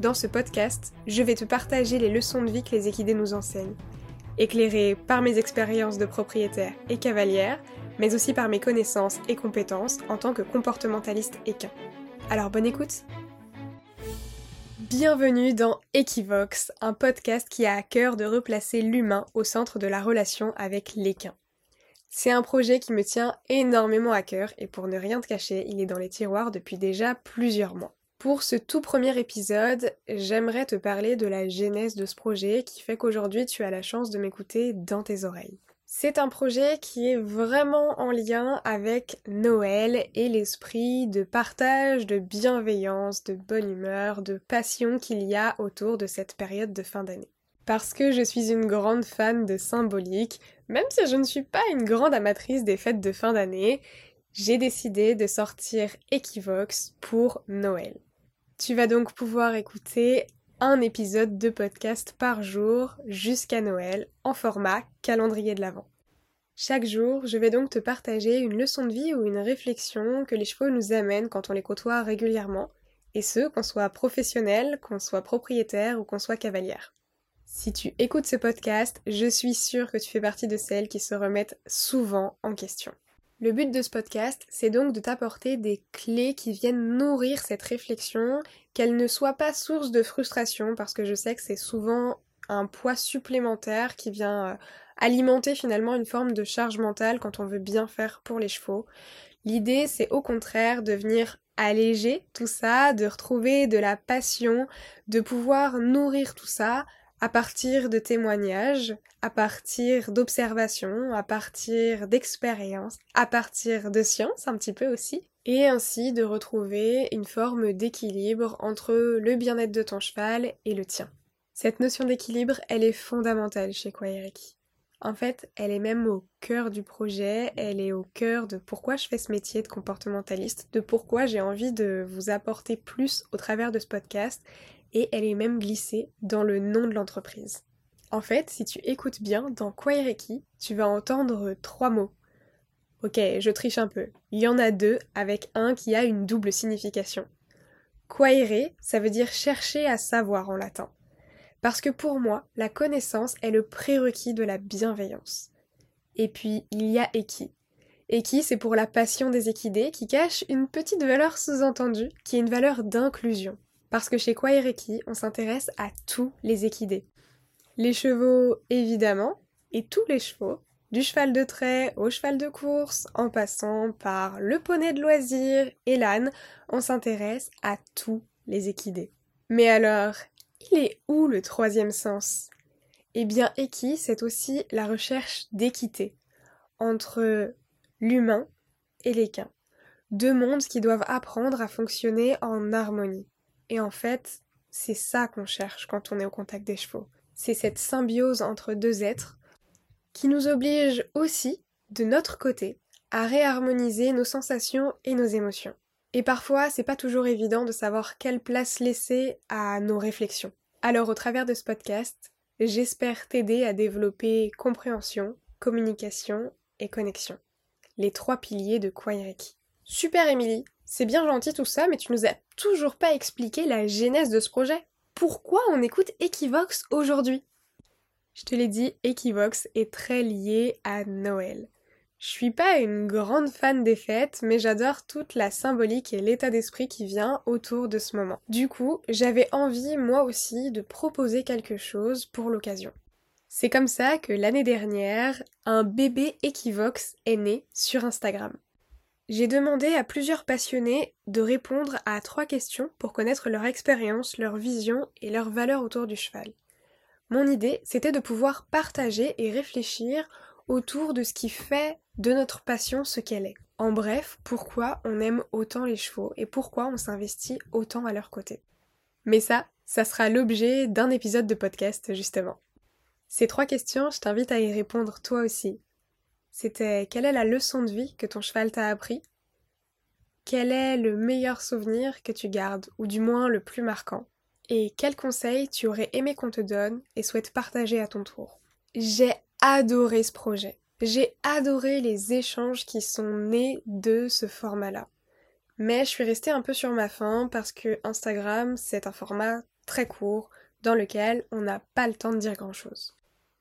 dans ce podcast, je vais te partager les leçons de vie que les équidés nous enseignent, éclairées par mes expériences de propriétaire et cavalière, mais aussi par mes connaissances et compétences en tant que comportementaliste équin. Alors bonne écoute Bienvenue dans Equivox, un podcast qui a à cœur de replacer l'humain au centre de la relation avec l'équin. C'est un projet qui me tient énormément à cœur et pour ne rien te cacher, il est dans les tiroirs depuis déjà plusieurs mois. Pour ce tout premier épisode, j'aimerais te parler de la genèse de ce projet qui fait qu'aujourd'hui tu as la chance de m'écouter dans tes oreilles. C'est un projet qui est vraiment en lien avec Noël et l'esprit de partage, de bienveillance, de bonne humeur, de passion qu'il y a autour de cette période de fin d'année. Parce que je suis une grande fan de symbolique, même si je ne suis pas une grande amatrice des fêtes de fin d'année, j'ai décidé de sortir Equivox pour Noël. Tu vas donc pouvoir écouter un épisode de podcast par jour jusqu'à Noël en format calendrier de l'Avent. Chaque jour, je vais donc te partager une leçon de vie ou une réflexion que les chevaux nous amènent quand on les côtoie régulièrement, et ce, qu'on soit professionnel, qu'on soit propriétaire ou qu'on soit cavalière. Si tu écoutes ce podcast, je suis sûre que tu fais partie de celles qui se remettent souvent en question. Le but de ce podcast, c'est donc de t'apporter des clés qui viennent nourrir cette réflexion, qu'elle ne soit pas source de frustration, parce que je sais que c'est souvent un poids supplémentaire qui vient euh, alimenter finalement une forme de charge mentale quand on veut bien faire pour les chevaux. L'idée, c'est au contraire de venir alléger tout ça, de retrouver de la passion, de pouvoir nourrir tout ça à partir de témoignages, à partir d'observations, à partir d'expériences, à partir de science un petit peu aussi, et ainsi de retrouver une forme d'équilibre entre le bien-être de ton cheval et le tien. Cette notion d'équilibre, elle est fondamentale chez Kwaireki. En fait, elle est même au cœur du projet, elle est au cœur de pourquoi je fais ce métier de comportementaliste, de pourquoi j'ai envie de vous apporter plus au travers de ce podcast, et elle est même glissée dans le nom de l'entreprise. En fait, si tu écoutes bien, dans Kwaireki, tu vas entendre trois mots. Ok, je triche un peu. Il y en a deux, avec un qui a une double signification. Quaere, ça veut dire chercher à savoir en latin. Parce que pour moi, la connaissance est le prérequis de la bienveillance. Et puis, il y a Eki. Eki, c'est pour la passion des équidés qui cache une petite valeur sous-entendue, qui est une valeur d'inclusion. Parce que chez Kwaireki, on s'intéresse à tous les équidés. Les chevaux, évidemment, et tous les chevaux, du cheval de trait au cheval de course, en passant par le poney de loisir et l'âne, on s'intéresse à tous les équidés. Mais alors, il est où le troisième sens? Eh bien, équi, c'est aussi la recherche d'équité entre l'humain et l'équin. Deux mondes qui doivent apprendre à fonctionner en harmonie. Et en fait, c'est ça qu'on cherche quand on est au contact des chevaux. C'est cette symbiose entre deux êtres qui nous oblige aussi, de notre côté, à réharmoniser nos sensations et nos émotions. Et parfois, c'est pas toujours évident de savoir quelle place laisser à nos réflexions. Alors, au travers de ce podcast, j'espère t'aider à développer compréhension, communication et connexion. Les trois piliers de Kwaireki. Super Émilie, c'est bien gentil tout ça, mais tu nous as toujours pas expliqué la genèse de ce projet. Pourquoi on écoute Equivox aujourd'hui? Je te l'ai dit, Equivox est très lié à Noël. Je suis pas une grande fan des fêtes, mais j'adore toute la symbolique et l'état d'esprit qui vient autour de ce moment. Du coup, j'avais envie moi aussi de proposer quelque chose pour l'occasion. C'est comme ça que l'année dernière, un bébé Equivox est né sur Instagram. J'ai demandé à plusieurs passionnés de répondre à trois questions pour connaître leur expérience, leur vision et leurs valeurs autour du cheval. Mon idée, c'était de pouvoir partager et réfléchir autour de ce qui fait de notre passion ce qu'elle est. En bref, pourquoi on aime autant les chevaux et pourquoi on s'investit autant à leur côté. Mais ça, ça sera l'objet d'un épisode de podcast justement. Ces trois questions, je t'invite à y répondre toi aussi. C'était quelle est la leçon de vie que ton cheval t'a appris? Quel est le meilleur souvenir que tu gardes, ou du moins le plus marquant? Et quels conseils tu aurais aimé qu'on te donne et souhaites partager à ton tour? J'ai adoré ce projet. J'ai adoré les échanges qui sont nés de ce format-là. Mais je suis restée un peu sur ma faim parce que Instagram, c'est un format très court dans lequel on n'a pas le temps de dire grand-chose.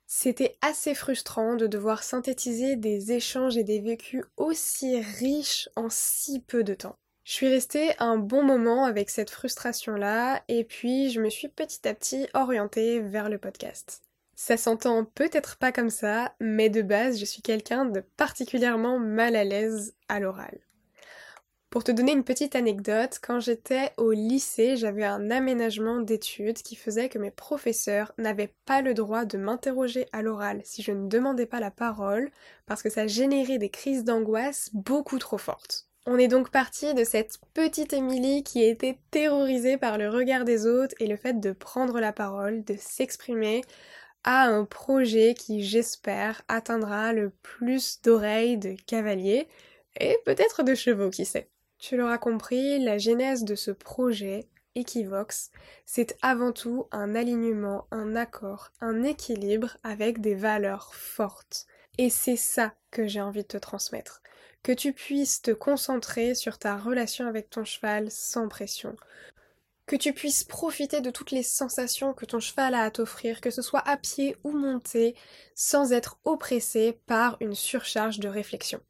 C'était assez frustrant de devoir synthétiser des échanges et des vécus aussi riches en si peu de temps. Je suis restée un bon moment avec cette frustration-là et puis je me suis petit à petit orientée vers le podcast. Ça s'entend peut-être pas comme ça, mais de base, je suis quelqu'un de particulièrement mal à l'aise à l'oral. Pour te donner une petite anecdote, quand j'étais au lycée, j'avais un aménagement d'études qui faisait que mes professeurs n'avaient pas le droit de m'interroger à l'oral si je ne demandais pas la parole, parce que ça générait des crises d'angoisse beaucoup trop fortes. On est donc parti de cette petite Émilie qui était terrorisée par le regard des autres et le fait de prendre la parole, de s'exprimer, un projet qui, j'espère, atteindra le plus d'oreilles de cavaliers et peut-être de chevaux, qui sait. Tu l'auras compris, la genèse de ce projet, Equivox, c'est avant tout un alignement, un accord, un équilibre avec des valeurs fortes. Et c'est ça que j'ai envie de te transmettre. Que tu puisses te concentrer sur ta relation avec ton cheval sans pression que tu puisses profiter de toutes les sensations que ton cheval a à t'offrir, que ce soit à pied ou monté, sans être oppressé par une surcharge de réflexion.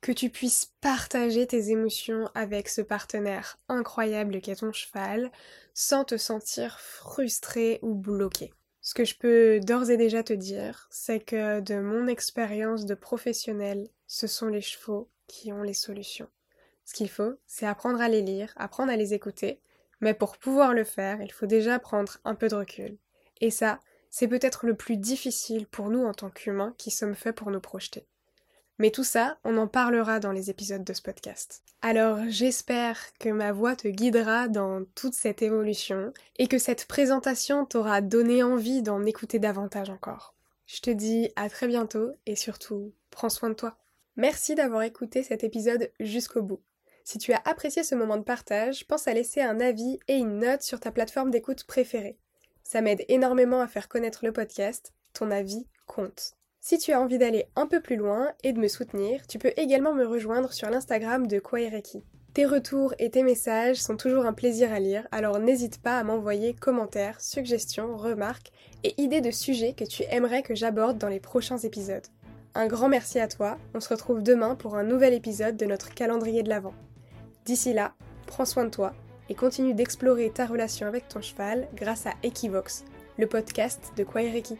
Que tu puisses partager tes émotions avec ce partenaire incroyable qu'est ton cheval, sans te sentir frustré ou bloqué. Ce que je peux d'ores et déjà te dire, c'est que de mon expérience de professionnel, ce sont les chevaux qui ont les solutions. Ce qu'il faut, c'est apprendre à les lire, apprendre à les écouter, mais pour pouvoir le faire, il faut déjà prendre un peu de recul. Et ça, c'est peut-être le plus difficile pour nous en tant qu'humains qui sommes faits pour nous projeter. Mais tout ça, on en parlera dans les épisodes de ce podcast. Alors j'espère que ma voix te guidera dans toute cette évolution et que cette présentation t'aura donné envie d'en écouter davantage encore. Je te dis à très bientôt et surtout, prends soin de toi. Merci d'avoir écouté cet épisode jusqu'au bout. Si tu as apprécié ce moment de partage, pense à laisser un avis et une note sur ta plateforme d'écoute préférée. Ça m'aide énormément à faire connaître le podcast, ton avis compte. Si tu as envie d'aller un peu plus loin et de me soutenir, tu peux également me rejoindre sur l'Instagram de Kwaireki. Tes retours et tes messages sont toujours un plaisir à lire, alors n'hésite pas à m'envoyer commentaires, suggestions, remarques et idées de sujets que tu aimerais que j'aborde dans les prochains épisodes. Un grand merci à toi, on se retrouve demain pour un nouvel épisode de notre calendrier de l'Avent. D'ici là, prends soin de toi et continue d'explorer ta relation avec ton cheval grâce à Equivox, le podcast de Kwaireki.